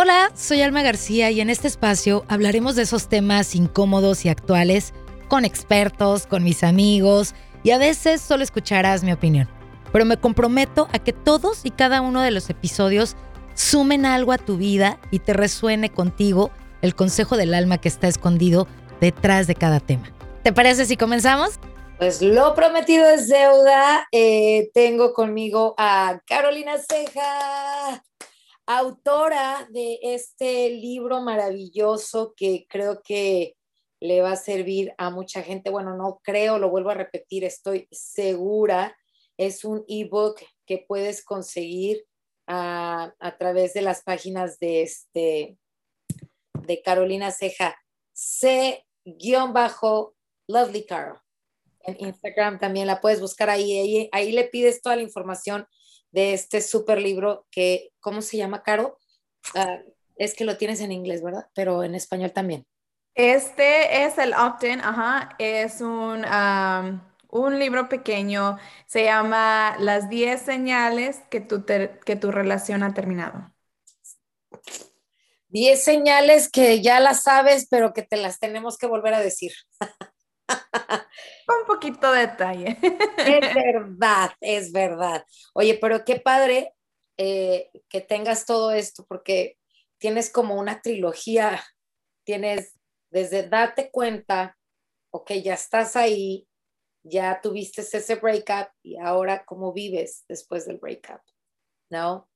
Hola, soy Alma García y en este espacio hablaremos de esos temas incómodos y actuales con expertos, con mis amigos y a veces solo escucharás mi opinión. Pero me comprometo a que todos y cada uno de los episodios sumen algo a tu vida y te resuene contigo el consejo del alma que está escondido detrás de cada tema. ¿Te parece si comenzamos? Pues lo prometido es deuda. Eh, tengo conmigo a Carolina Ceja, autora de este libro maravilloso que creo que le va a servir a mucha gente. Bueno, no creo, lo vuelvo a repetir, estoy segura. Es un ebook que puedes conseguir a, través de las páginas de, este, de Carolina Ceja, C-Lovely Carol. En Instagram también la puedes buscar ahí, ahí, ahí le pides toda la información de este super libro que, ¿cómo se llama, Caro? Ah, es que lo tienes en inglés, ¿verdad? Pero en español también. Este es el Opt-in, ajá, es un, un libro pequeño, se llama Las 10 señales que tu, que tu relación ha terminado. 10 señales que ya las sabes, pero que te las tenemos que volver a decir. Un poquito de detalle. Es verdad, es verdad. Oye, pero qué padre eh, que tengas todo esto, porque tienes como una trilogía, tienes desde date cuenta, ok, ya estás ahí, ya tuviste ese breakup y ahora cómo vives después del breakup, ¿no?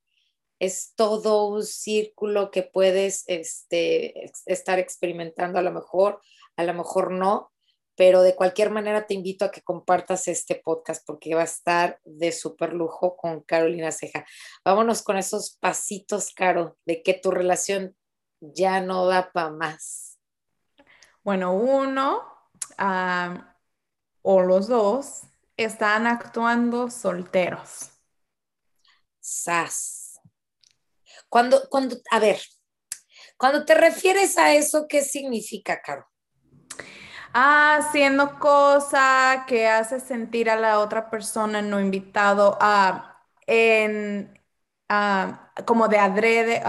Es todo un círculo que puedes este, estar experimentando a lo mejor, a lo mejor no, pero de cualquier manera te invito a que compartas este podcast porque va a estar de súper lujo con Carolina Ceja. Vámonos con esos pasitos, Caro, de que tu relación ya no da para más. Bueno, uno o los dos están actuando solteros. Sas. Cuando, cuando, a ver, cuando te refieres a eso, ¿qué significa, Caro? Haciendo cosa que hace sentir a la otra persona no invitado a, en, como de adrede,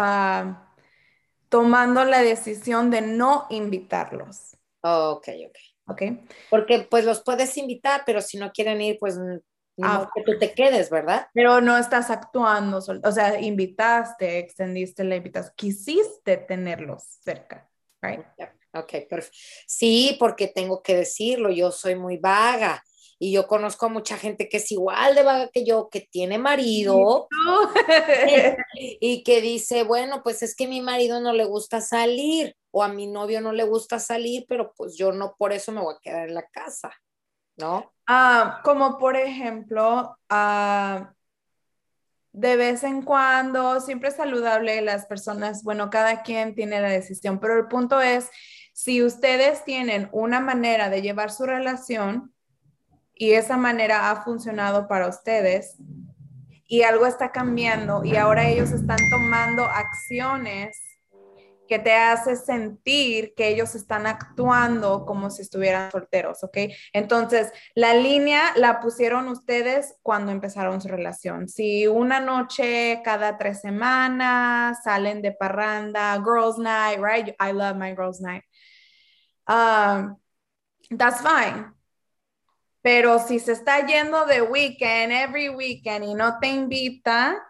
tomando la decisión de no invitarlos. ok, ok. Ok. Porque pues los puedes invitar, pero si no quieren ir, pues ah, que tú te quedes, ¿verdad? Pero no estás actuando, o sea, invitaste, extendiste la invitación, quisiste tenerlos cerca, right? Ok, perfecto. Sí, porque tengo que decirlo, yo soy muy vaga y yo conozco a mucha gente que es igual de vaga que yo, que tiene marido y que dice, bueno, pues es que a mi marido no le gusta salir o a mi novio no le gusta salir, pero pues yo no por eso me voy a quedar en la casa, ¿no? Ah, como por ejemplo, ah, de vez en cuando, siempre es saludable las personas, bueno, cada quien tiene la decisión, pero el punto es si ustedes tienen una manera de llevar su relación y esa manera ha funcionado para ustedes y algo está cambiando y ahora ellos están tomando acciones que te hace sentir que ellos están actuando como si estuvieran solteros, ¿ok? Entonces, la línea la pusieron ustedes cuando empezaron su relación. Si una noche cada tres semanas salen de parranda, girls night, right? I love my girls night. Um, that's fine. Pero si se está yendo de weekend, every weekend y no te invita,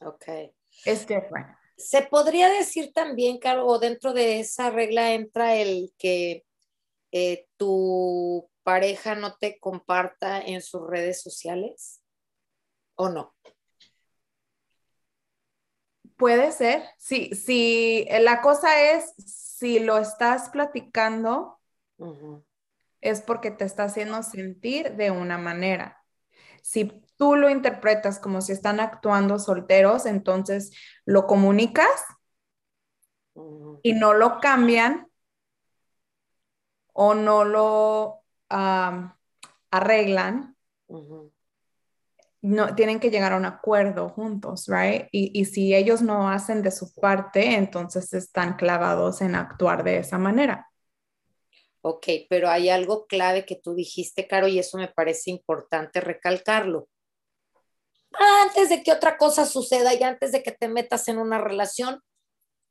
ok. Es different. Se podría decir también, Carlos, dentro de esa regla entra el que eh, tu pareja no te comparta en sus redes sociales o no. Puede ser, sí, sí, la cosa es si lo estás platicando, es porque te está haciendo sentir de una manera. Si tú lo interpretas como si están actuando solteros, entonces lo comunicas y no lo cambian o no lo arreglan no, tienen que llegar a un acuerdo juntos, right? Y, si ellos no hacen de su parte, entonces están clavados en actuar de esa manera. Ok, pero hay algo clave que tú dijiste, Caro, y eso me parece importante recalcarlo. Antes de que otra cosa suceda y antes de que te metas en una relación,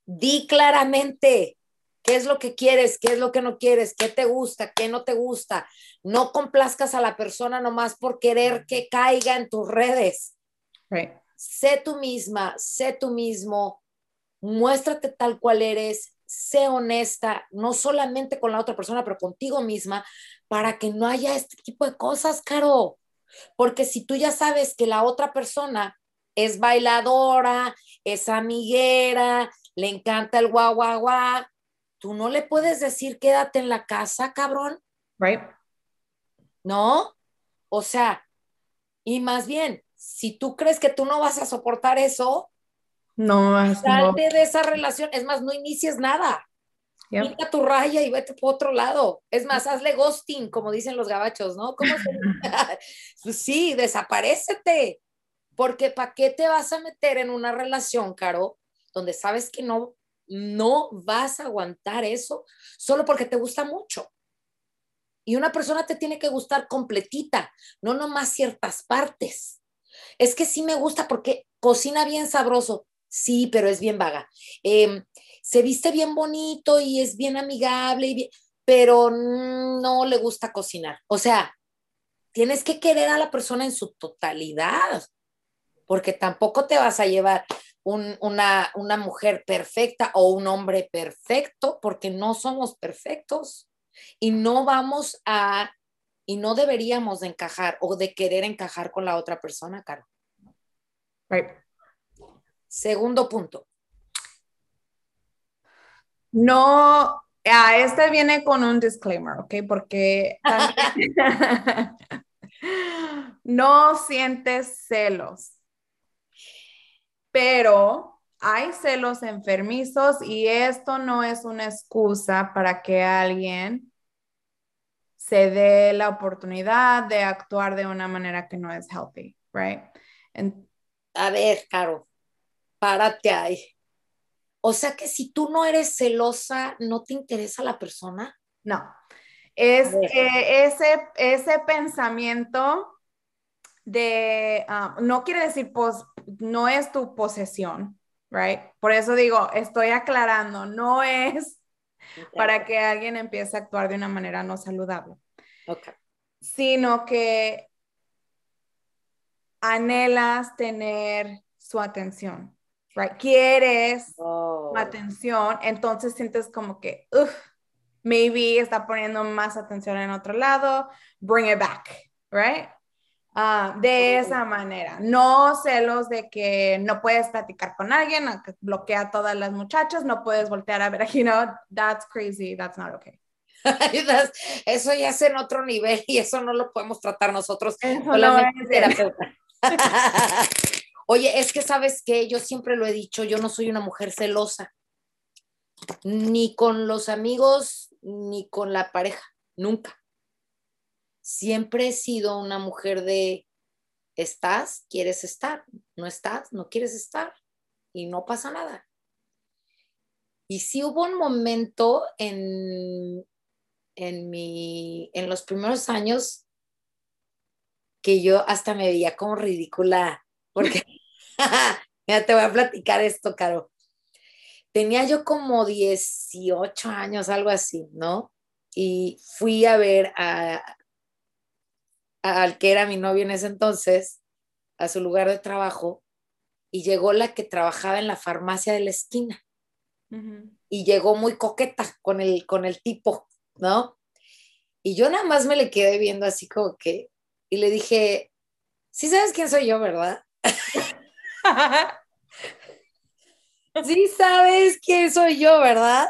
Di claramente qué es lo que quieres, qué es lo que no quieres, qué te gusta, qué no te gusta. No complazcas a la persona nomás por querer que caiga en tus redes. Sé tú misma, sé tú mismo, muéstrate tal cual eres, sé honesta, no solamente con la otra persona, pero contigo misma, para que no haya este tipo de cosas, Caro. Porque si tú ya sabes que la otra persona es bailadora, es amiguera, le encanta el guau, guau, guau, tú no le puedes decir quédate en la casa, cabrón. Right. ¿No? O sea, y más bien, si tú crees que tú no vas a soportar eso, no, salte de esa relación. Es más, no inicies nada. Mira tu raya y vete por otro lado. Es más, hazle ghosting, como dicen los gabachos, ¿no? ¿Cómo se... Sí, desaparecete. Porque ¿para qué te vas a meter en una relación, Caro, donde sabes que no, no vas a aguantar eso solo porque te gusta mucho? Y una persona te tiene que gustar completita, no nomás ciertas partes. Es que sí me gusta porque cocina bien sabroso, sí, pero es bien vaga. Em, se viste bien bonito y es bien amigable, y pero no le gusta cocinar. O sea, tienes que querer a la persona en su totalidad, porque tampoco te vas a llevar una, una mujer perfecta o un hombre perfecto, porque no somos perfectos y no vamos a, y no deberíamos de encajar o de querer encajar con la otra persona, Caro. Right. Segundo punto. No, a este viene con un disclaimer, ¿ok? Porque no sientes celos, pero hay celos enfermizos y esto no es una excusa para que alguien se dé la oportunidad de actuar de una manera que no es healthy, right? a ver, Caro, párate ahí. O sea que si tú no eres celosa, ¿no te interesa la persona? No. Es que ese, ese pensamiento de, ah, no quiere decir, pues, no es tu posesión, right? Por eso digo, estoy aclarando, no es para que alguien empiece a actuar de una manera no saludable. Okay. Sino que anhelas tener su atención right? Quieres oh. atención, entonces sientes como que, uff, maybe está poniendo más atención en otro lado, bring it back, right? Ah, de esa manera, no celos de que no puedes platicar con alguien, bloquea a todas las muchachas, no puedes voltear a ver, you know, that's crazy, that's not okay. eso ya es en otro nivel y eso no lo podemos tratar nosotros. No terapeuta. Oye, es que sabes que yo siempre lo he dicho, yo no soy una mujer celosa, ni con los amigos, ni con la pareja, nunca. Siempre he sido una mujer de, estás, quieres estar, no estás, no quieres estar, y no pasa nada. Y sí hubo un momento en, en, mi, en los primeros años que yo hasta me veía como ridícula porque, ya te voy a platicar esto, Caro. Tenía yo como 18 años, algo así, ¿no? Y fui a ver a, al que era mi novio en ese entonces, a su lugar de trabajo, y llegó la que trabajaba en la farmacia de la esquina. Y llegó muy coqueta con el, con el tipo, ¿no? Y yo nada más me le quedé viendo así como que, y le dije, sí sabes quién soy yo, ¿verdad? sí sabes quién soy yo, ¿verdad?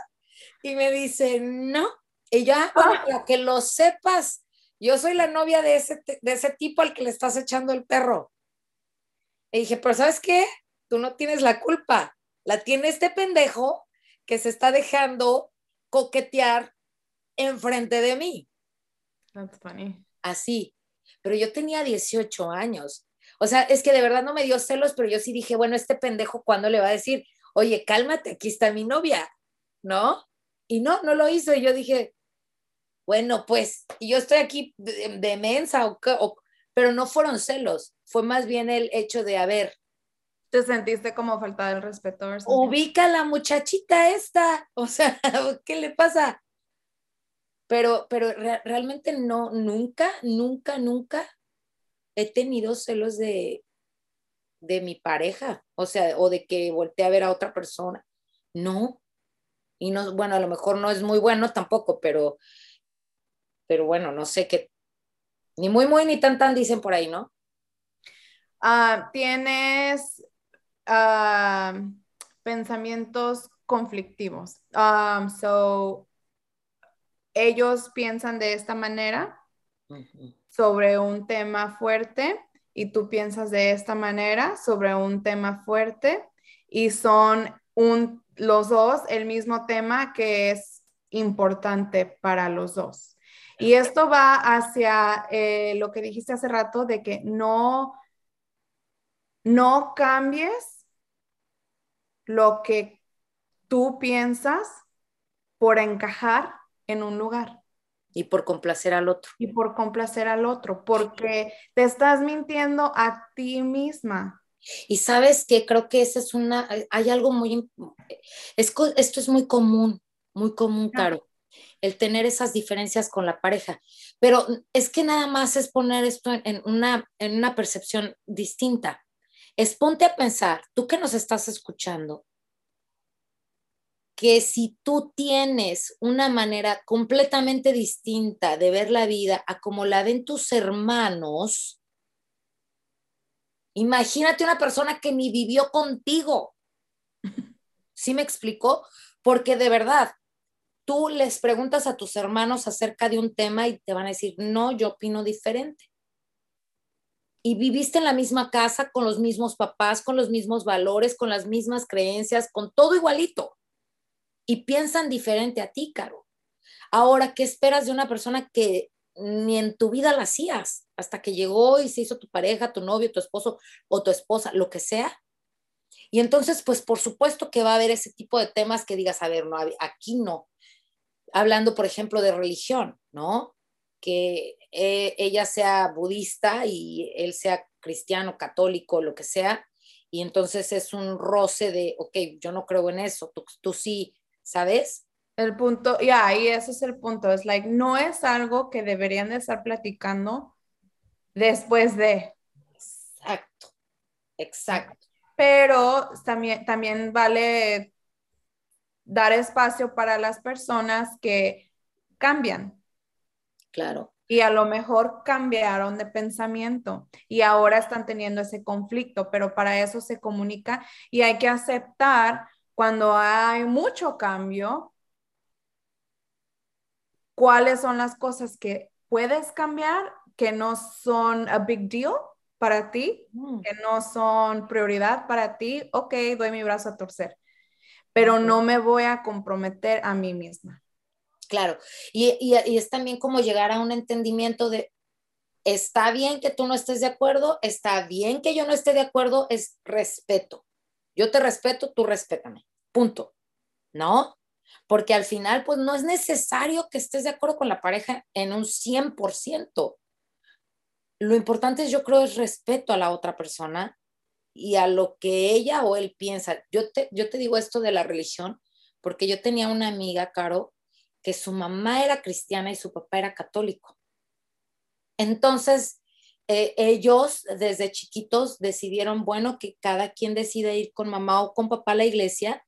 Y me dice, no. Y ya, ah. para que lo sepas, yo soy la novia de ese, de ese tipo al que le estás echando el perro. Y dije, pero ¿sabes qué? Tú no tienes la culpa. La tiene este pendejo que se está dejando coquetear enfrente de mí. That's funny. Así. Pero yo tenía 18 años. O sea, es que de verdad no me dio celos, pero yo sí dije, bueno, este pendejo, ¿cuándo le va a decir, oye, cálmate, aquí está mi novia? ¿No? Y no, no lo hizo. Y yo dije, bueno, pues, yo estoy aquí de, mensa, o, pero no fueron celos, fue más bien el hecho de, a ver, ¿Te sentiste como falta del respeto? Ubica a la muchachita esta, o sea, ¿qué le pasa? Pero, pero realmente no, nunca, nunca, nunca he tenido celos de, de mi pareja, o sea, o de que voltee a ver a otra persona. No. Y no, bueno, a lo mejor no es muy bueno tampoco, pero, pero bueno, no sé qué, ni muy, muy, ni tan, tan dicen por ahí, ¿no? Ah, tienes ah, pensamientos conflictivos. Um, so, ellos piensan de esta manera sobre un tema fuerte y tú piensas de esta manera sobre un tema fuerte y son un, los dos el mismo tema que es importante para los dos. Y esto va hacia eh, lo que dijiste hace rato de que no, no cambies lo que tú piensas por encajar en un lugar. Y por complacer al otro. Y por complacer al otro, porque te estás mintiendo a ti misma. Y sabes que creo que esa es una, hay algo muy, es, esto es muy común, muy común, Caro, el tener esas diferencias con la pareja. Pero es que nada más es poner esto en, una, en una percepción distinta. Es ponte a pensar, tú que nos estás escuchando, que si tú tienes una manera completamente distinta de ver la vida a como la ven tus hermanos, imagínate una persona que ni vivió contigo. ¿Sí me explico? Porque de verdad, tú les preguntas a tus hermanos acerca de un tema y te van a decir, no, yo opino diferente. Y viviste en la misma casa, con los mismos papás, con los mismos valores, con las mismas creencias, con todo igualito y piensan diferente a ti, Caro. Ahora, ¿qué esperas de una persona que ni en tu vida la hacías hasta que llegó y se hizo tu pareja, tu novio, tu esposo o tu esposa, lo que sea? Y entonces, pues por supuesto que va a haber ese tipo de temas que digas, a ver, no, aquí no. Hablando, por ejemplo, de religión, ¿no? Que eh, ella sea budista y él sea cristiano, católico, lo que sea, y entonces es un roce de, ok, yo no creo en eso, tú, tú sí, ¿sabes? El punto, ya, y ese es el punto, es like, no es algo que deberían de estar platicando después de. Exacto, exacto. Pero también, también vale dar espacio para las personas que cambian. Claro. Y a lo mejor cambiaron de pensamiento y ahora están teniendo ese conflicto, pero para eso se comunica y hay que aceptar cuando hay mucho cambio, cuáles son las cosas que puedes cambiar que no son a big deal para ti, mm. que no son prioridad para ti, ok, doy mi brazo a torcer, pero no me voy a comprometer a mí misma. Claro, y, y, es también como llegar a un entendimiento de, está bien que tú no estés de acuerdo, está bien que yo no esté de acuerdo, es respeto. Yo te respeto, tú respétame. Punto. ¿No? Porque al final, pues no es necesario que estés de acuerdo con la pareja en un 100%. Lo importante es, yo creo, es respeto a la otra persona y a lo que ella o él piensa. Yo te, yo te digo esto de la religión porque yo tenía una amiga, Caro, que su mamá era cristiana y su papá era católico. Entonces, eh, ellos desde chiquitos decidieron, bueno, que cada quien decide ir con mamá o con papá a la iglesia.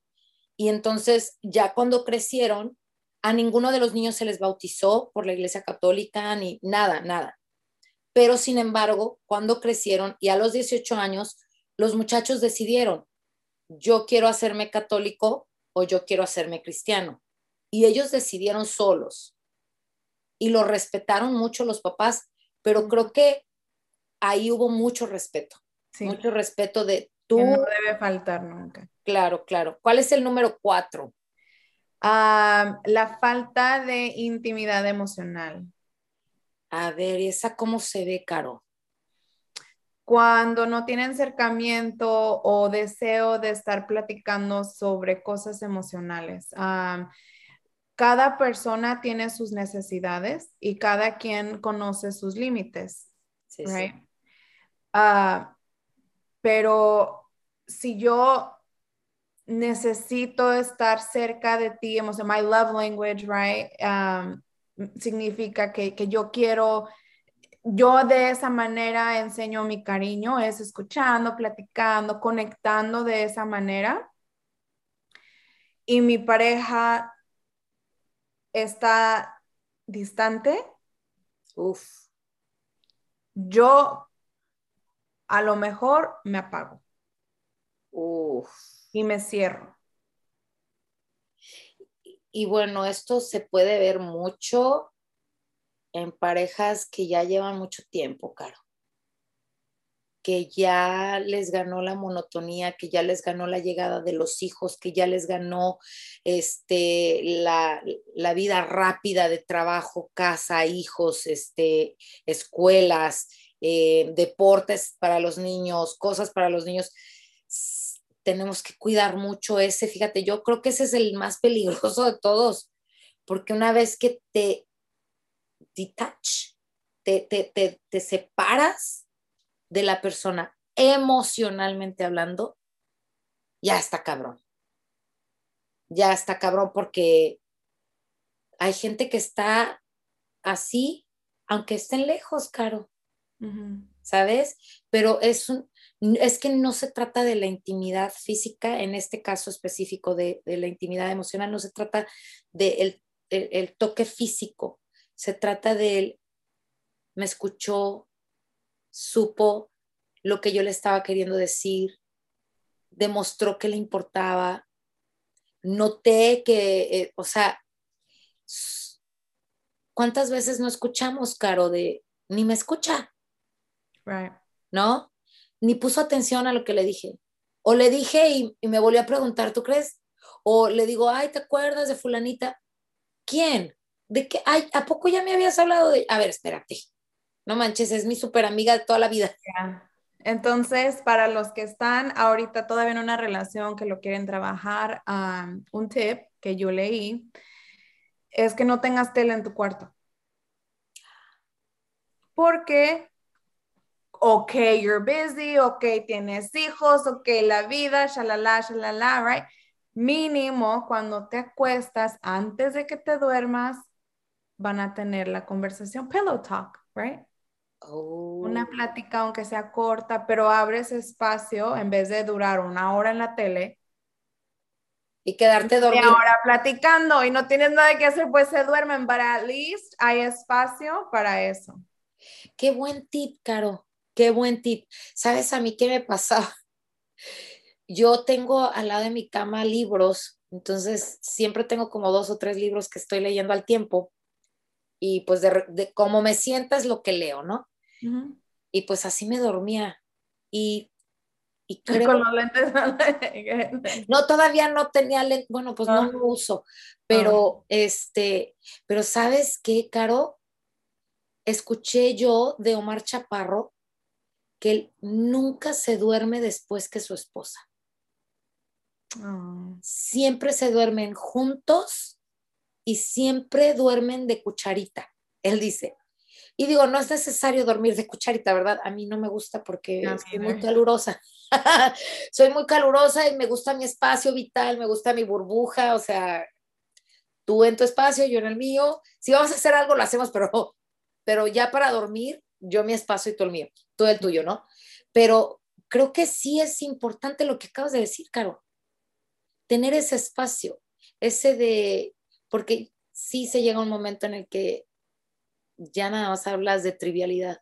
Y entonces, ya cuando crecieron, a ninguno de los niños se les bautizó por la iglesia católica ni nada, nada. Pero sin embargo, cuando crecieron y a los 18 años, los muchachos decidieron, yo quiero hacerme católico o yo quiero hacerme cristiano. Y ellos decidieron solos. Y lo respetaron mucho los papás, pero creo que ahí hubo mucho respeto, mucho respeto de tú. no debe faltar nunca. Claro, claro. ¿Cuál es el número cuatro? La falta de intimidad emocional. A ver, ¿y esa cómo se ve, Caro? Cuando no tienen acercamiento o deseo de estar platicando sobre cosas emocionales. Cada persona tiene sus necesidades y cada quien conoce sus límites. Sí, sí. Ah, pero si yo necesito estar cerca de ti, sea, my love language, right? Um, significa que, que yo quiero yo de esa manera enseño mi cariño, es escuchando, platicando, conectando de esa manera. Y mi pareja está distante. Uf. Yo a lo mejor me apago. Uf. Y me cierro. Y bueno, esto se puede ver mucho en parejas que ya llevan mucho tiempo, Caro, que ya les ganó la monotonía, que ya les ganó la llegada de los hijos, que ya les ganó este, la, vida rápida de trabajo, casa, hijos, este, escuelas, eh, deportes para los niños, cosas para los niños. Tenemos que cuidar mucho ese, fíjate, yo creo que ese es el más peligroso de todos, porque una vez que te detach, te, te, te, separas de la persona emocionalmente hablando, ya está cabrón. Ya está cabrón porque hay gente que está así, aunque estén lejos, Caro. ¿Sabes? Pero es, un, es que no se trata de la intimidad física, en este caso específico de, de la intimidad emocional, no se trata del de el toque físico, se trata de él, me escuchó, supo lo que yo le estaba queriendo decir, demostró que le importaba, noté que, eh, o sea, ¿cuántas veces no escuchamos, Caro, de ni me escucha? ¿No? Ni puso atención a lo que le dije. O le dije y, y me volvió a preguntar, ¿tú crees? O le digo, ay, ¿te acuerdas de fulanita? ¿Quién? De que, ay, ¿a poco ya me habías hablado de, a ver, espérate, no manches, es mi súper amiga de toda la vida. Entonces, para los que están ahorita todavía en una relación que lo quieren trabajar, un tip que yo leí es que no tengas tele en tu cuarto. Porque, ok, you're busy, ok, tienes hijos, ok, la vida, shalala, shalala, right? Mínimo, cuando te acuestas, antes de que te duermas, van a tener la conversación pillow talk, right? Una oh. plática, aunque sea corta, pero abres espacio en vez de durar una hora en la tele. Y quedarte dormido. ahora platicando y no tienes nada que hacer, pues se duermen, pero at least hay espacio para eso. Qué buen tip, Caro. Qué buen tip. ¿Sabes a mí qué me pasaba? Yo tengo al lado de mi cama libros, entonces siempre tengo como dos o tres libros que estoy leyendo al tiempo y pues de, de cómo me sienta es lo que leo, ¿no? Y pues así me dormía. Y, y creo... Con los lentes. no, todavía no tenía lentes, bueno, pues no ah. lo uso, pero ah. este, pero ¿sabes qué, Caro? Escuché yo de Omar Chaparro que él nunca se duerme después que su esposa. Ah. Siempre se duermen juntos y siempre duermen de cucharita, él dice. Y digo, no es necesario dormir de cucharita, ¿verdad? A mí no me gusta porque soy muy calurosa. soy muy calurosa y me gusta mi espacio vital, me gusta mi burbuja, o sea, tú en tu espacio, yo en el mío. Si vamos a hacer algo, lo hacemos, pero, pero ya para dormir, yo mi espacio y tú el mío, tú el tuyo, ¿no? Pero creo que sí es importante lo que acabas de decir, Caro. Tener ese espacio, ese de porque sí se llega un momento en el que ya nada más hablas de trivialidad.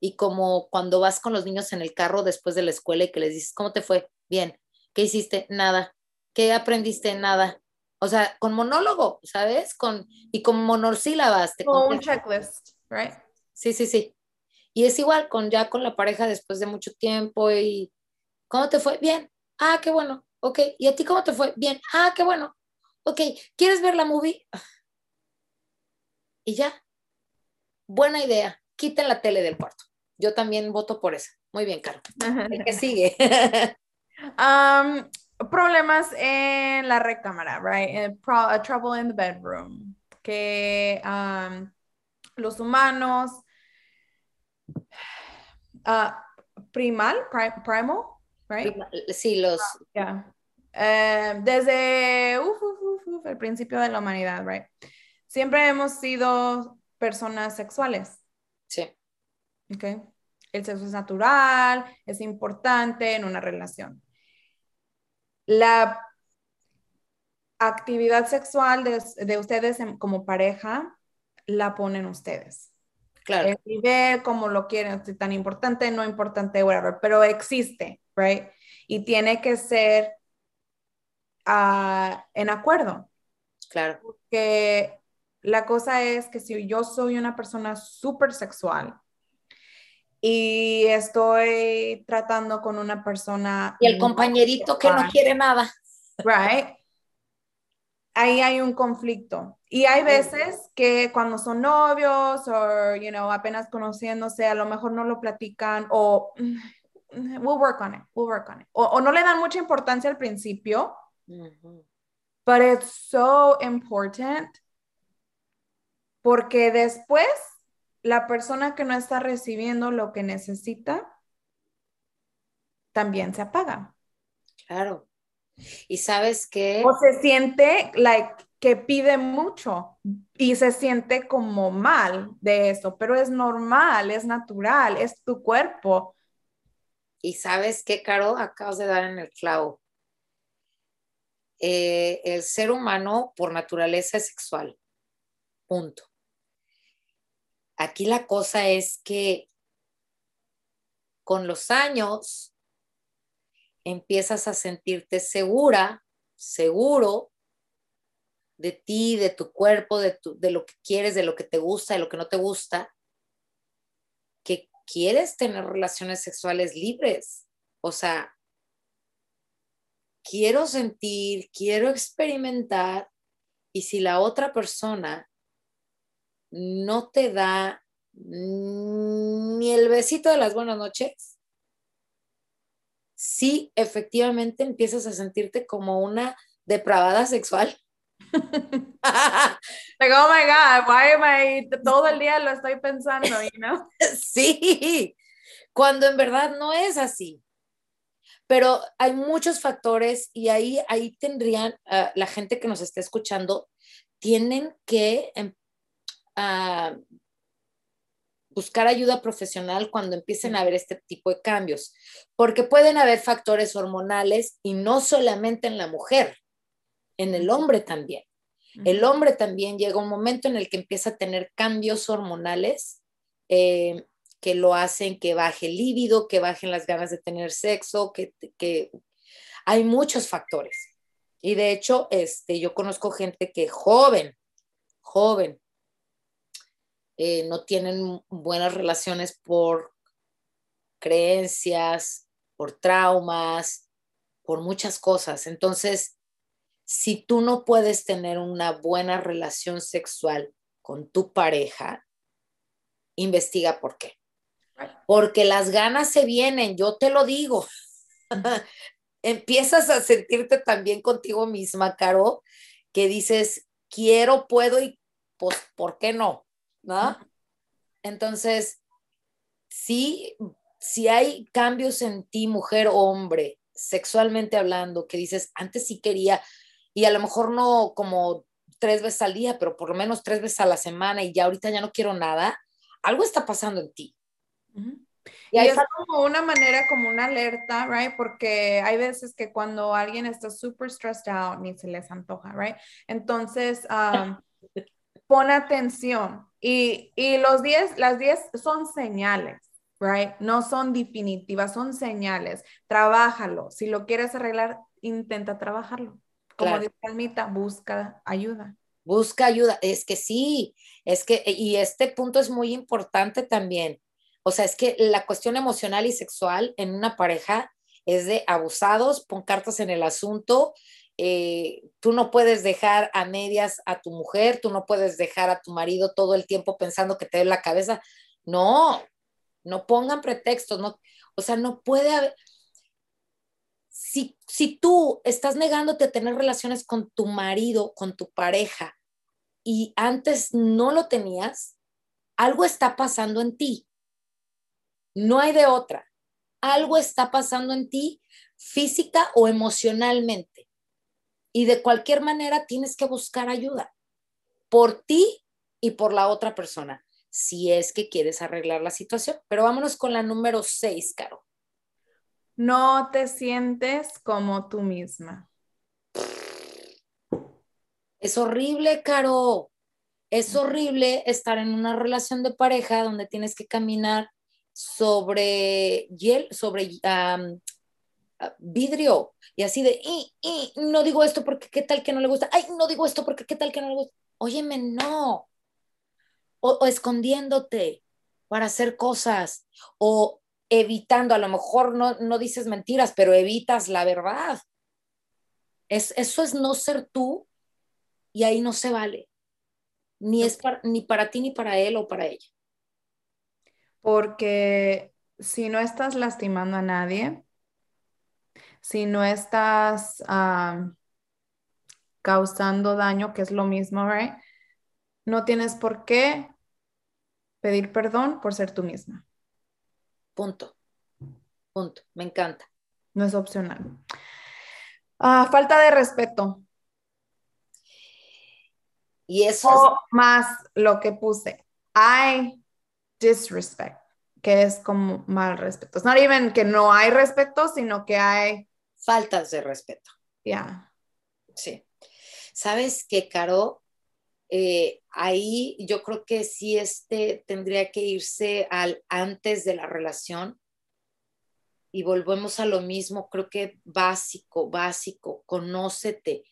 Y como cuando vas con los niños en el carro después de la escuela y que les dices, ¿cómo te fue? Bien. ¿Qué hiciste? Nada. ¿Qué aprendiste? Nada. O sea, con monólogo, ¿sabes? Con, y con monosílabas. Como un checklist, right? Sí, sí, sí. Y es igual con ya con la pareja después de mucho tiempo y ¿cómo te fue? Bien. Ah, qué bueno. Ok. ¿Y a ti cómo te fue? Bien. Ah, qué bueno ok, ¿quieres ver la movie? Y ya. Buena idea. Quiten la tele del cuarto. Yo también voto por eso. Muy bien, Caro. El que sigue. problemas en la recámara, right? Eh, trouble in the bedroom. Que los humanos, uh, primal, primal, right? Sí, los... Eh, desde uf, el principio de la humanidad, right? Siempre hemos sido personas sexuales. Sí. ¿ok? El sexo es natural, es importante en una relación. La actividad sexual de, de ustedes en- como pareja la ponen ustedes. Claro, El nivel, como lo quieren, si tan importante, no importante, whatever, pero existe, right? Y tiene que ser ah, en acuerdo claro. que la cosa es que si yo soy una persona súper sexual y estoy tratando con una persona... Y el compañerito que no sexual, quiere nada. Right? Ahí hay un conflicto. Y hay veces que cuando son novios o, you know, apenas conociéndose, a lo mejor no lo platican o mm, we'll work on it, we'll work on it. O, o no le dan mucha importancia al principio, Ujú. But it's so important porque después la persona que no está recibiendo lo que necesita también se apaga. Claro. Y sabes qué? O se siente like que pide mucho y se siente como mal de eso, pero es normal, es natural, es tu cuerpo. Y sabes qué, Caro, acabas de dar en el clavo. Eh, el ser humano por naturaleza es sexual. Punto. Aquí la cosa es que con los años empiezas a sentirte segura, seguro de ti, de tu cuerpo, de, de lo que quieres, de lo que te gusta, de lo que no te gusta, que quieres tener relaciones sexuales libres. O sea, quiero sentir, quiero experimentar, y si la otra persona no te da ni el besito de las buenas noches, sí, efectivamente empiezas a sentirte como una depravada sexual. Like, oh my God, why am I, todo el día lo estoy pensando, you know? Sí, cuando en verdad no es así. Pero hay muchos factores y ahí, ahí tendrían, ah, la gente que nos esté escuchando, tienen que em, ah, buscar ayuda profesional cuando empiecen a ver este tipo de cambios, porque pueden haber factores hormonales y no solamente en la mujer, en el hombre también. El hombre también llega un momento en el que empieza a tener cambios hormonales eh, que lo hacen que baje el líbido, que bajen las ganas de tener sexo, que, hay muchos factores. Y de hecho, este, yo conozco gente que joven, joven, eh, no tienen buenas relaciones por creencias, por traumas, por muchas cosas. Entonces, si tú no puedes tener una buena relación sexual con tu pareja, investiga por qué. Porque las ganas se vienen, yo te lo digo. Empiezas a sentirte también contigo misma, Caro, que dices, quiero, puedo y pues, ¿por qué no? ¿No? Entonces, sí, si hay cambios en ti, mujer o hombre, sexualmente hablando, que dices, antes sí quería, y a lo mejor no como tres veces al día, pero por lo menos tres veces a la semana y ya ahorita ya no quiero nada, algo está pasando en ti. Y Y es como una manera, como una alerta, right? Porque hay veces que cuando alguien está súper stressed out, ni se les antoja, right? Entonces, um, pon atención. Y, y los 10, las 10 son señales, right? No son definitivas, son señales. Trabájalo. Si lo quieres arreglar, intenta trabajarlo. Como Claro. dice Almita, busca ayuda. busca ayuda. Es que sí, es que, y este punto es muy importante también. O sea, es que la cuestión emocional y sexual en una pareja es de abusados, pon cartas en el asunto. eh, tú no puedes dejar a medias a tu mujer, tú no puedes dejar a tu marido todo el tiempo pensando que te dé la cabeza. No, no pongan pretextos, no, o sea, no puede haber. Si, si tú estás negándote a tener relaciones con tu marido, con tu pareja, y antes no lo tenías, algo está pasando en ti. No hay de otra. algo está pasando en ti física o emocionalmente. Y de cualquier manera tienes que buscar ayuda por ti y por la otra persona, si es que quieres arreglar la situación. Pero vámonos con la número seis, Caro. No te sientes como tú misma. Es horrible, Caro. Es horrible estar en una relación de pareja donde tienes que caminar sobre hiel, sobre vidrio y así de, y, y, no digo esto porque qué tal que no le gusta, ay, no digo esto porque qué tal que no le gusta. Óyeme, no. O, o escondiéndote para hacer cosas o evitando, a lo mejor no, no dices mentiras, pero evitas la verdad. Es, eso es no ser tú y ahí no se vale. Ni es para, ni para ti, ni para él o para ella. Porque si no estás lastimando a nadie, si no estás causando daño, que es lo mismo, right? No tienes por qué pedir perdón por ser tú misma. Punto. Punto. Me encanta. No es opcional. Ah, falta de respeto. Y eso más lo que puse. I disrespect, que es como mal respeto. Es no even que no hay respeto, sino que hay faltas de respeto. Ya. Sí. ¿Sabes qué, Caro? Eh, ahí yo creo que sí este tendría que irse al antes de la relación y volvemos a lo mismo, creo que básico, básico, conócete,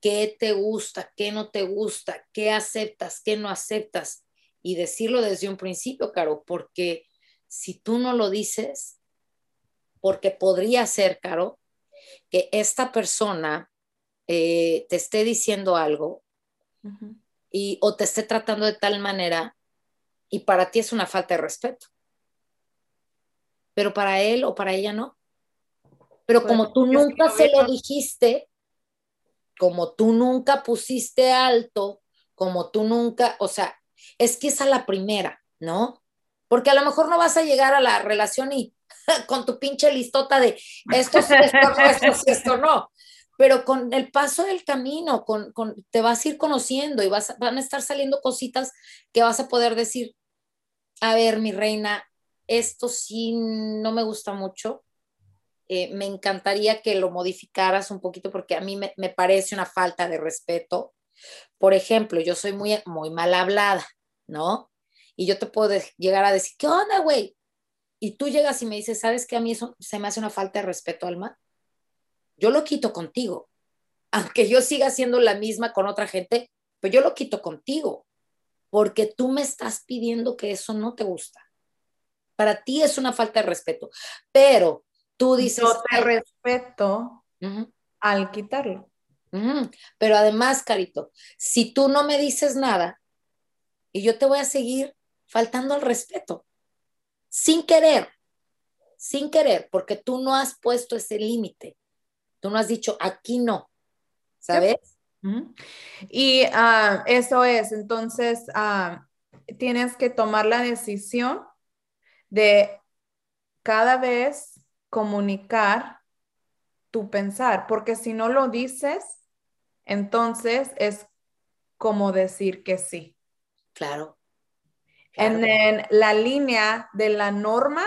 qué te gusta, qué no te gusta, qué aceptas, qué no aceptas y decirlo desde un principio, Caro, porque si tú no lo dices, porque podría ser, Caro, que esta persona eh, te esté diciendo algo y, o te esté tratando de tal manera y para ti es una falta de respeto. Pero para él o para ella no. Pero como tú nunca se lo dijiste, como tú nunca pusiste alto, como tú nunca, o sea, es que es la primera, ¿no? Porque a lo mejor no vas a llegar a la relación y con tu pinche listota de esto sí, esto no, esto sí, esto no. Pero con el paso del camino, con, te vas a ir conociendo y vas, van a estar saliendo cositas que vas a poder decir, a ver, mi reina, esto sí no me gusta mucho. Eh, me encantaría que lo modificaras un poquito porque a mí me, me, parece una falta de respeto. Por ejemplo, yo soy muy, muy mal hablada, ¿no? Y yo te puedo llegar a decir, ¿qué onda, güey? y tú llegas y me dices, ¿sabes qué? A mí eso se me hace una falta de respeto, Alma. Yo lo quito contigo. Aunque yo siga siendo la misma con otra gente, pues yo lo quito contigo. Porque tú me estás pidiendo que eso no te gusta. Para ti es una falta de respeto. Pero tú dices... Yo te respeto al quitarlo. Pero además, Carito, si tú no me dices nada y yo te voy a seguir faltando al respeto sin querer, sin querer, porque tú no has puesto ese límite. Tú no has dicho, aquí no, ¿sabes? Y ah, eso es, entonces, ah, tienes que tomar la decisión de cada vez comunicar tu pensar, porque si no lo dices, entonces es como decir que sí. Claro. En la línea de la norma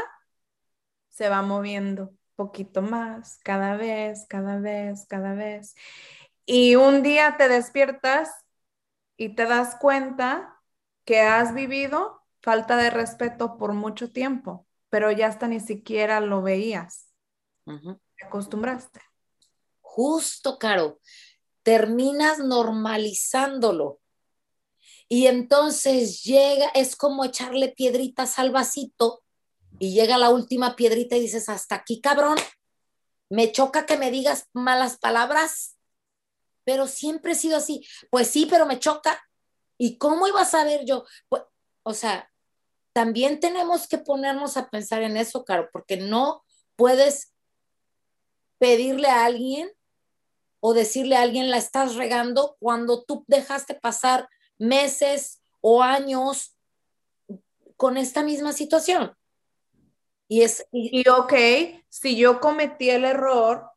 se va moviendo poquito más, cada vez, cada vez, cada vez. Y un día te despiertas y te das cuenta que has vivido falta de respeto por mucho tiempo, pero ya hasta ni siquiera lo veías. Te acostumbraste. Justo, Caro. Terminas normalizándolo. Y entonces llega, es como echarle piedritas al vasito y llega la última piedrita y dices, hasta aquí, cabrón, me choca que me digas malas palabras, pero siempre he sido así. Pues sí, pero me choca. ¿Y cómo iba a saber yo? Pues, o sea, también tenemos que ponernos a pensar en eso, Caro, porque no puedes pedirle a alguien o decirle a alguien la estás regando cuando tú dejaste pasar meses o años con esta misma situación. Y es... Y, ok, si yo cometí el error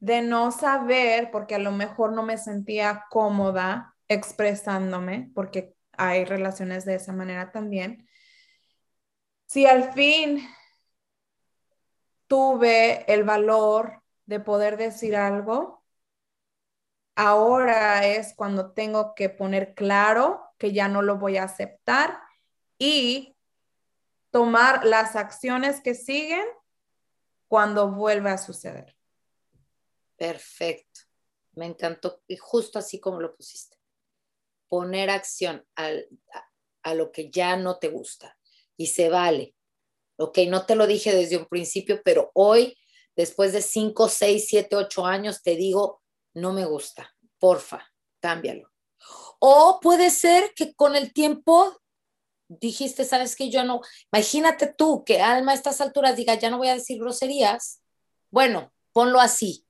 de no saber, porque a lo mejor no me sentía cómoda expresándome, porque hay relaciones de esa manera también, si al fin tuve el valor de poder decir algo, ahora es cuando tengo que poner claro que ya no lo voy a aceptar y tomar las acciones que siguen cuando vuelve a suceder. Perfecto. Me encantó y justo así como lo pusiste. Poner acción a, lo que ya no te gusta y se vale. Ok, no te lo dije desde un principio, pero hoy, después de 5, 6, 7, 8 años, te digo, no me gusta. Porfa, cámbialo. O puede ser que con el tiempo dijiste, sabes que yo no, imagínate tú que Alma a estas alturas diga, ya no voy a decir groserías. Bueno, ponlo así.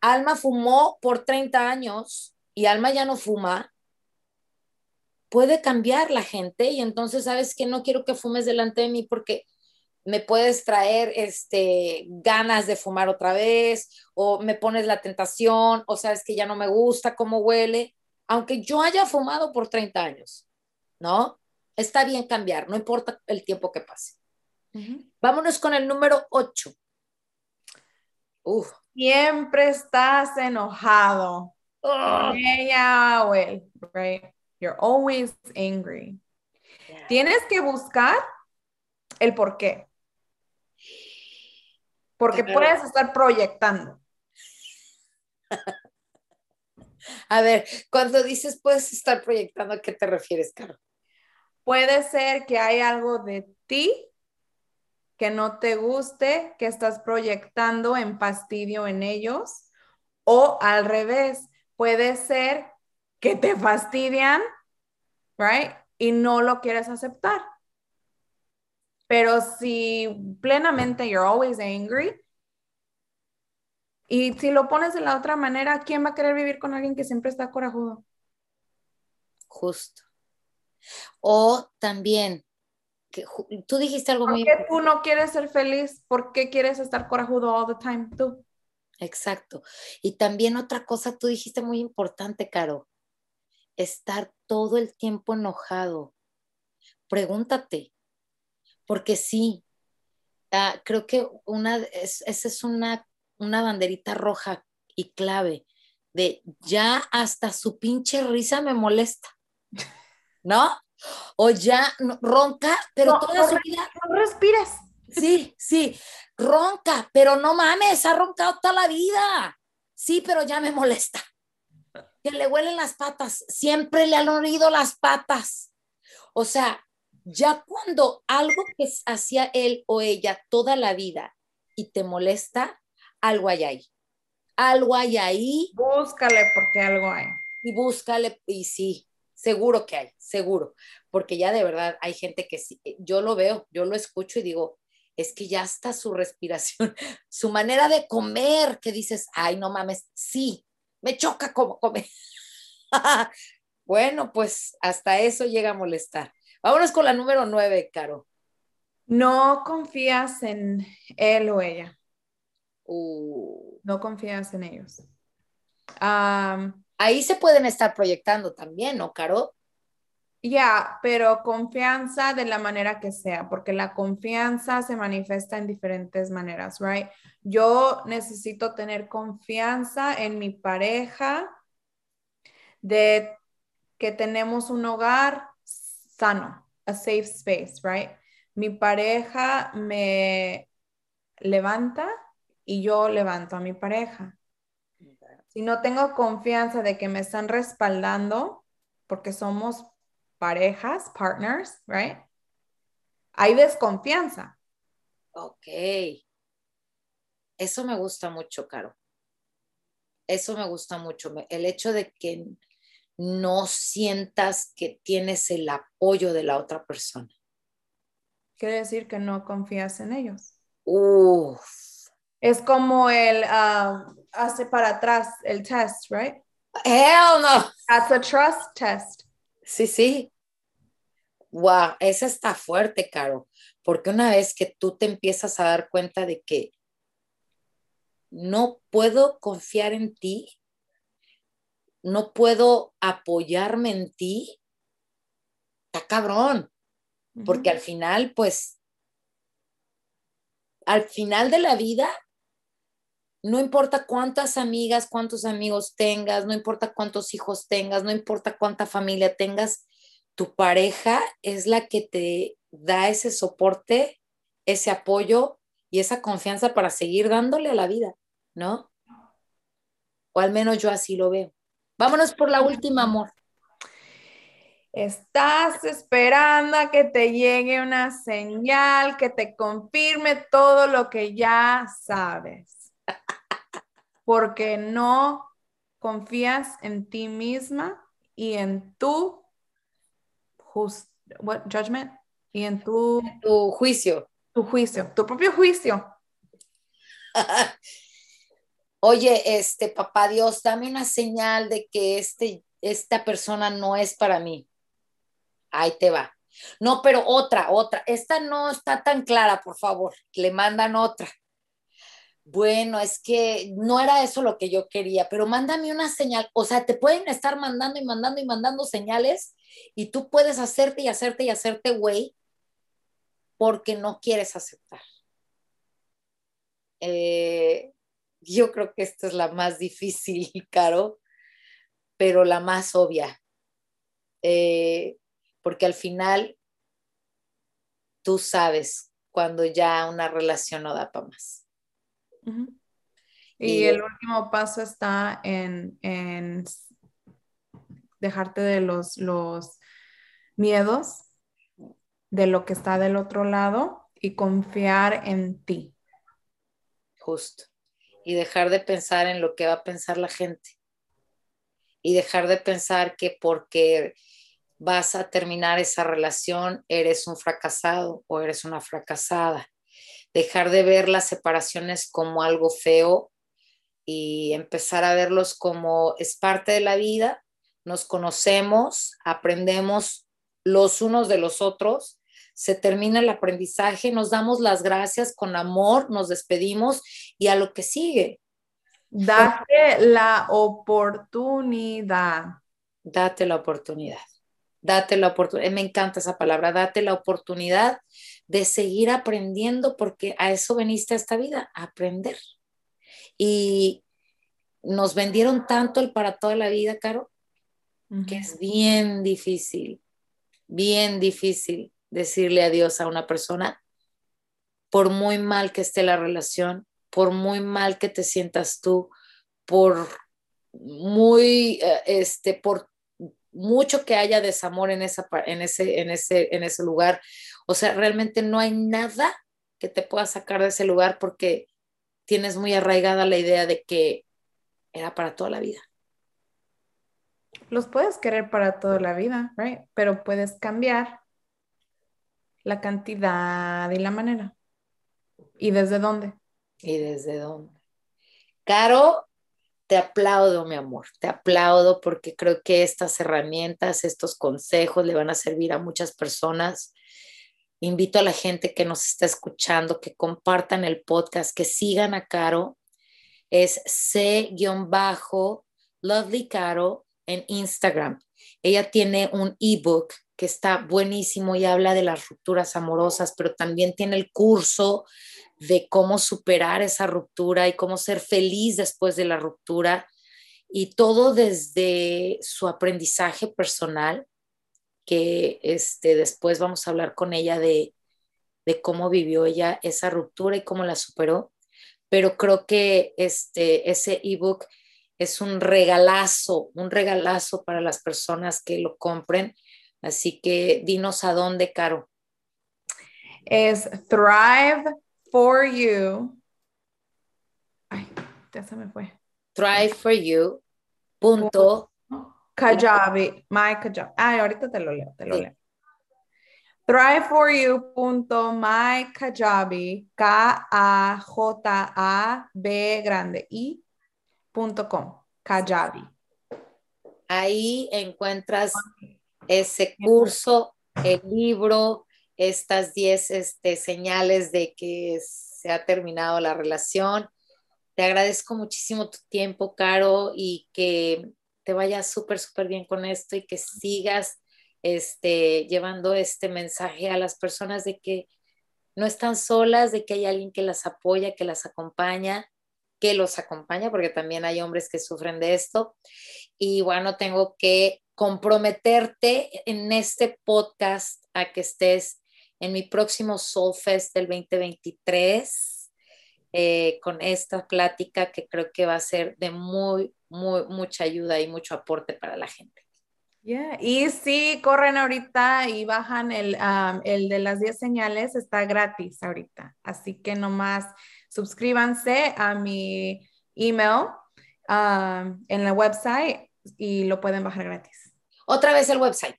Alma fumó por 30 años y Alma ya no fuma. Puede cambiar la gente y entonces sabes que no quiero que fumes delante de mí porque me puedes traer este ganas de fumar otra vez o me pones la tentación o sabes que ya no me gusta cómo huele, aunque yo haya fumado por 30 años, ¿no? Está bien cambiar, no importa el tiempo que pase. Vámonos con el número 8. Siempre estás enojado. o él, right? You're always angry. Tienes que buscar el por qué. Porque puedes estar proyectando. A ver, cuando dices puedes estar proyectando, ¿a qué te refieres, Caro? Puede ser que hay algo de ti que no te guste, que estás proyectando en fastidio en ellos, o al revés, puede ser que te fastidian, right? Y no lo quieres aceptar. Pero si plenamente you're always angry, y si lo pones de la otra manera, ¿quién va a querer vivir con alguien que siempre está corajudo? Justo. O también, que, tú dijiste algo muy importante. tú no quieres ser feliz? ¿Por qué quieres estar corajudo all the time tú? Exacto. Y también otra cosa, tú dijiste muy importante, Caro, estar todo el tiempo enojado. Pregúntate, porque sí, ah, creo que una, esa es una, una banderita roja y clave de ya hasta su pinche risa me molesta. ¿no? O ya ronca, pero toda su vida. No respires. Sí, sí, ronca, pero no mames, ha roncado toda la vida. Sí, pero ya me molesta. Que le huelen las patas, siempre le han oído las patas. O sea, ya cuando algo que hacía él o ella toda la vida y te molesta, algo hay ahí. Algo hay ahí. Búscale porque algo hay. Y búscale, y sí, Seguro que hay, seguro, porque ya de verdad hay gente que eh, yo lo veo, yo lo escucho y digo, es que ya está su respiración, su manera de comer, que dices, ay, no mames, sí, me choca como comer. bueno, pues hasta eso llega a molestar. Vámonos con la número nueve, Caro. No confías en él o ella. Uh. No confías en ellos ahí se pueden estar proyectando también, ¿no, Caro? Ya, pero confianza de la manera que sea, porque la confianza se manifiesta en diferentes maneras, right? Yo necesito tener confianza en mi pareja de que tenemos un hogar sano, a safe space, right? Mi pareja me levanta y yo levanto a mi pareja si no tengo confianza de que me están respaldando, porque somos parejas, partners, right? Hay desconfianza. Ok. Eso me gusta mucho, Caro. Eso me gusta mucho. El hecho de que no sientas que tienes el apoyo de la otra persona. Quiere decir que no confías en ellos. Uf. Es como el um, hace para atrás el test, right? Hell no. That's a trust test. Sí, sí. Wow, esa está fuerte, Caro. Porque una vez que tú te empiezas a dar cuenta de que no puedo confiar en ti, no puedo apoyarme en ti, está cabrón. Porque al final, pues, al final de la vida, no importa cuántas amigas, cuántos amigos tengas, no importa cuántos hijos tengas, no importa cuánta familia tengas, tu pareja es la que te da ese soporte, ese apoyo y esa confianza para seguir dándole a la vida, ¿no? O al menos yo así lo veo. Vámonos por la última, amor. Estás esperando a que te llegue una señal que te confirme todo lo que ya sabes porque no confías en ti misma y en tu judgment y en tu, tu juicio. Tu juicio, tu propio juicio. Oye, este papá Dios, dame una señal de que este, esta persona no es para mí. Ahí te va. No, pero otra, otra. Esta no está tan clara, por favor. Le mandan otra bueno, es que no era eso lo que yo quería, pero mándame una señal. O sea, te pueden estar mandando y mandando y mandando señales y tú puedes hacerte y hacerte y hacerte güey porque no quieres aceptar. Eh, yo creo que esta es la más difícil, Caro, pero la más obvia. Eh, porque al final tú sabes cuando ya una relación no da para más. Y, el último paso está en, dejarte de los, los miedos de lo que está del otro lado y confiar en ti. Justo. Y dejar de pensar en lo que va a pensar la gente. Y dejar de pensar que porque vas a terminar esa relación eres un fracasado o eres una fracasada dejar de ver las separaciones como algo feo y empezar a verlos como es parte de la vida, nos conocemos, aprendemos los unos de los otros, se termina el aprendizaje, nos damos las gracias con amor, nos despedimos y a lo que sigue. Date la oportunidad. Date la oportunidad. Date la oportunidad. Me encanta esa palabra, date la oportunidad de seguir aprendiendo porque a eso veniste a esta vida, a aprender. Y nos vendieron tanto el para toda la vida, Caro, que es bien difícil, bien difícil decirle adiós a una persona por muy mal que esté la relación, por muy mal que te sientas tú, por muy, eh, este, por mucho que haya desamor en, esa, en, ese, en, ese, en ese lugar. O sea, realmente no hay nada que te pueda sacar de ese lugar porque tienes muy arraigada la idea de que era para toda la vida. Los puedes querer para toda la vida, right? Pero puedes cambiar la cantidad y la manera. ¿Y desde dónde? ¿Y desde dónde? Caro, te aplaudo, mi amor, te aplaudo porque creo que estas herramientas, estos consejos le van a servir a muchas personas. Invito a la gente que nos está escuchando que compartan el podcast, que sigan a Caro. Es C-Lovely Caro en Instagram. Ella tiene un ebook que está buenísimo y habla de las rupturas amorosas, pero también tiene el curso de cómo superar esa ruptura y cómo ser feliz después de la ruptura y todo desde su aprendizaje personal, que este, después vamos a hablar con ella de, de cómo vivió ella esa ruptura y cómo la superó. Pero creo que este, ese ebook es un regalazo, un regalazo para las personas que lo compren. Así que dinos a dónde, Caro. Es Thrive for you. Ay, ya se me fue. Try for you. Punto. Kajabi, my Kajabi. Ay, ahorita te lo leo, te lo sí. leo. Try for you. Punto my Kajabi, K-A-J-A-B grande I. Punto com. Kajabi. Ahí encuentras ese curso, el libro, estas 10 este, señales de que se ha terminado la relación. Te agradezco muchísimo tu tiempo, Caro, y que te vaya súper, súper bien con esto y que sigas este, llevando este mensaje a las personas de que no están solas, de que hay alguien que las apoya, que las acompaña, que los acompaña, porque también hay hombres que sufren de esto. Y bueno, tengo que comprometerte en este podcast a que estés en mi próximo Soul Fest del 2023 eh, con esta plática que creo que va a ser de muy, muy, mucha ayuda y mucho aporte para la gente. Yeah. Y si corren ahorita y bajan el, el de las 10 señales, está gratis ahorita. Así que nomás suscríbanse a mi email en la website y lo pueden bajar gratis. Otra vez el website.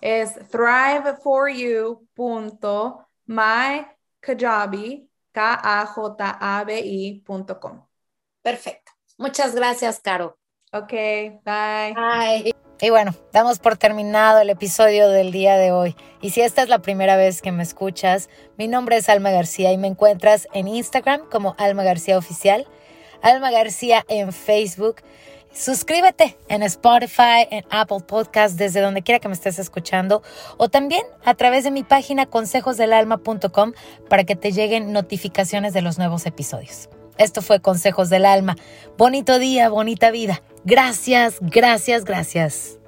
Es thriveforyou.mykajabi, K-A-J-A-B-I.com. Perfecto. Muchas gracias, Caro. Ok, bye. Bye. Y bueno, damos por terminado el episodio del día de hoy. Y si esta es la primera vez que me escuchas, mi nombre es Alma García y me encuentras en Instagram como Alma García Oficial, Alma García en Facebook. Suscríbete en Spotify, en Apple Podcast, desde donde quiera que me estés escuchando, o también a través de mi página consejosdelalma.com para que te lleguen notificaciones de los nuevos episodios. Esto fue Consejos del Alma. Bonito día, bonita vida. Gracias, gracias, gracias.